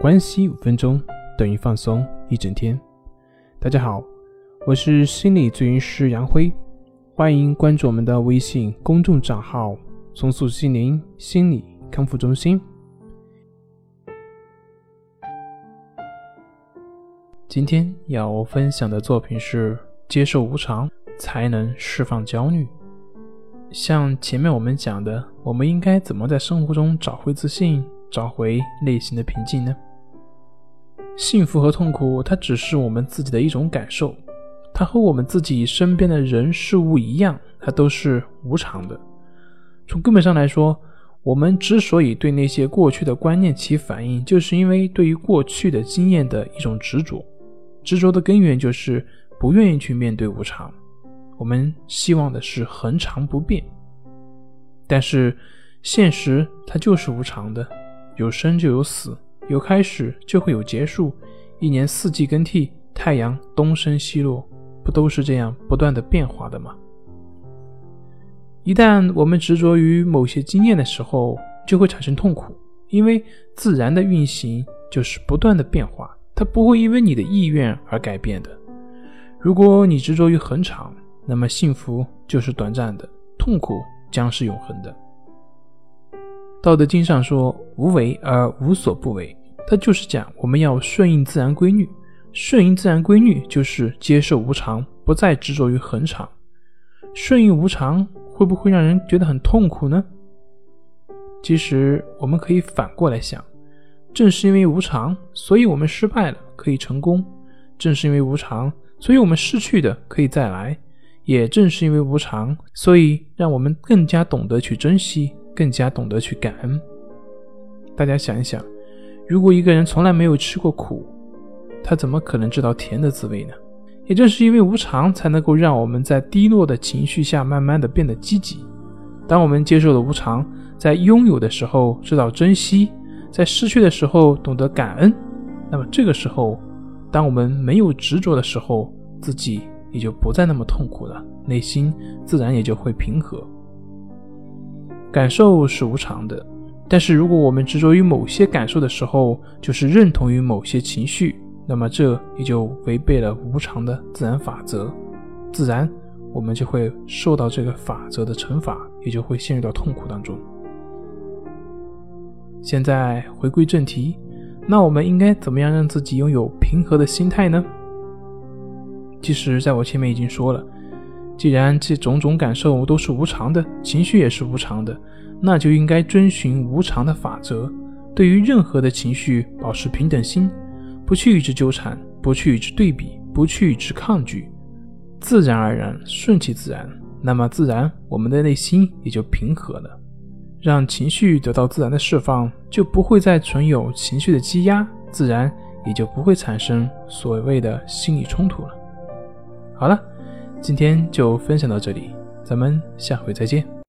关系五分钟等于放松一整天。大家好，我是心理咨询师杨辉，欢迎关注我们的微信公众账号“重塑心灵心理康复中心”。今天要分享的作品是：接受无常，才能释放焦虑。像前面我们讲的，我们应该怎么在生活中找回自信，找回内心的平静呢？幸福和痛苦，它只是我们自己的一种感受，它和我们自己身边的人事物一样，它都是无常的。从根本上来说，我们之所以对那些过去的观念起反应，就是因为对于过去的经验的一种执着。执着的根源就是不愿意去面对无常。我们希望的是恒常不变，但是现实它就是无常的，有生就有死。有开始就会有结束，一年四季更替，太阳东升西落，不都是这样不断的变化的吗？一旦我们执着于某些经验的时候，就会产生痛苦，因为自然的运行就是不断的变化，它不会因为你的意愿而改变的。如果你执着于恒常，那么幸福就是短暂的，痛苦将是永恒的。道德经上说：“无为而无所不为。”它就是讲我们要顺应自然规律，顺应自然规律就是接受无常，不再执着于恒常。顺应无常会不会让人觉得很痛苦呢？其实我们可以反过来想，正是因为无常，所以我们失败了可以成功；正是因为无常，所以我们失去的可以再来；也正是因为无常，所以让我们更加懂得去珍惜，更加懂得去感恩。大家想一想。如果一个人从来没有吃过苦，他怎么可能知道甜的滋味呢？也正是因为无常，才能够让我们在低落的情绪下慢慢的变得积极。当我们接受了无常，在拥有的时候知道珍惜，在失去的时候懂得感恩，那么这个时候，当我们没有执着的时候，自己也就不再那么痛苦了，内心自然也就会平和。感受是无常的。但是，如果我们执着于某些感受的时候，就是认同于某些情绪，那么这也就违背了无常的自然法则，自然我们就会受到这个法则的惩罚，也就会陷入到痛苦当中。现在回归正题，那我们应该怎么样让自己拥有平和的心态呢？其实，在我前面已经说了，既然这种种感受都是无常的，情绪也是无常的。那就应该遵循无常的法则，对于任何的情绪保持平等心，不去与之纠缠，不去与之对比，不去与之抗拒，自然而然顺其自然，那么自然我们的内心也就平和了，让情绪得到自然的释放，就不会再存有情绪的积压，自然也就不会产生所谓的心理冲突了。好了，今天就分享到这里，咱们下回再见。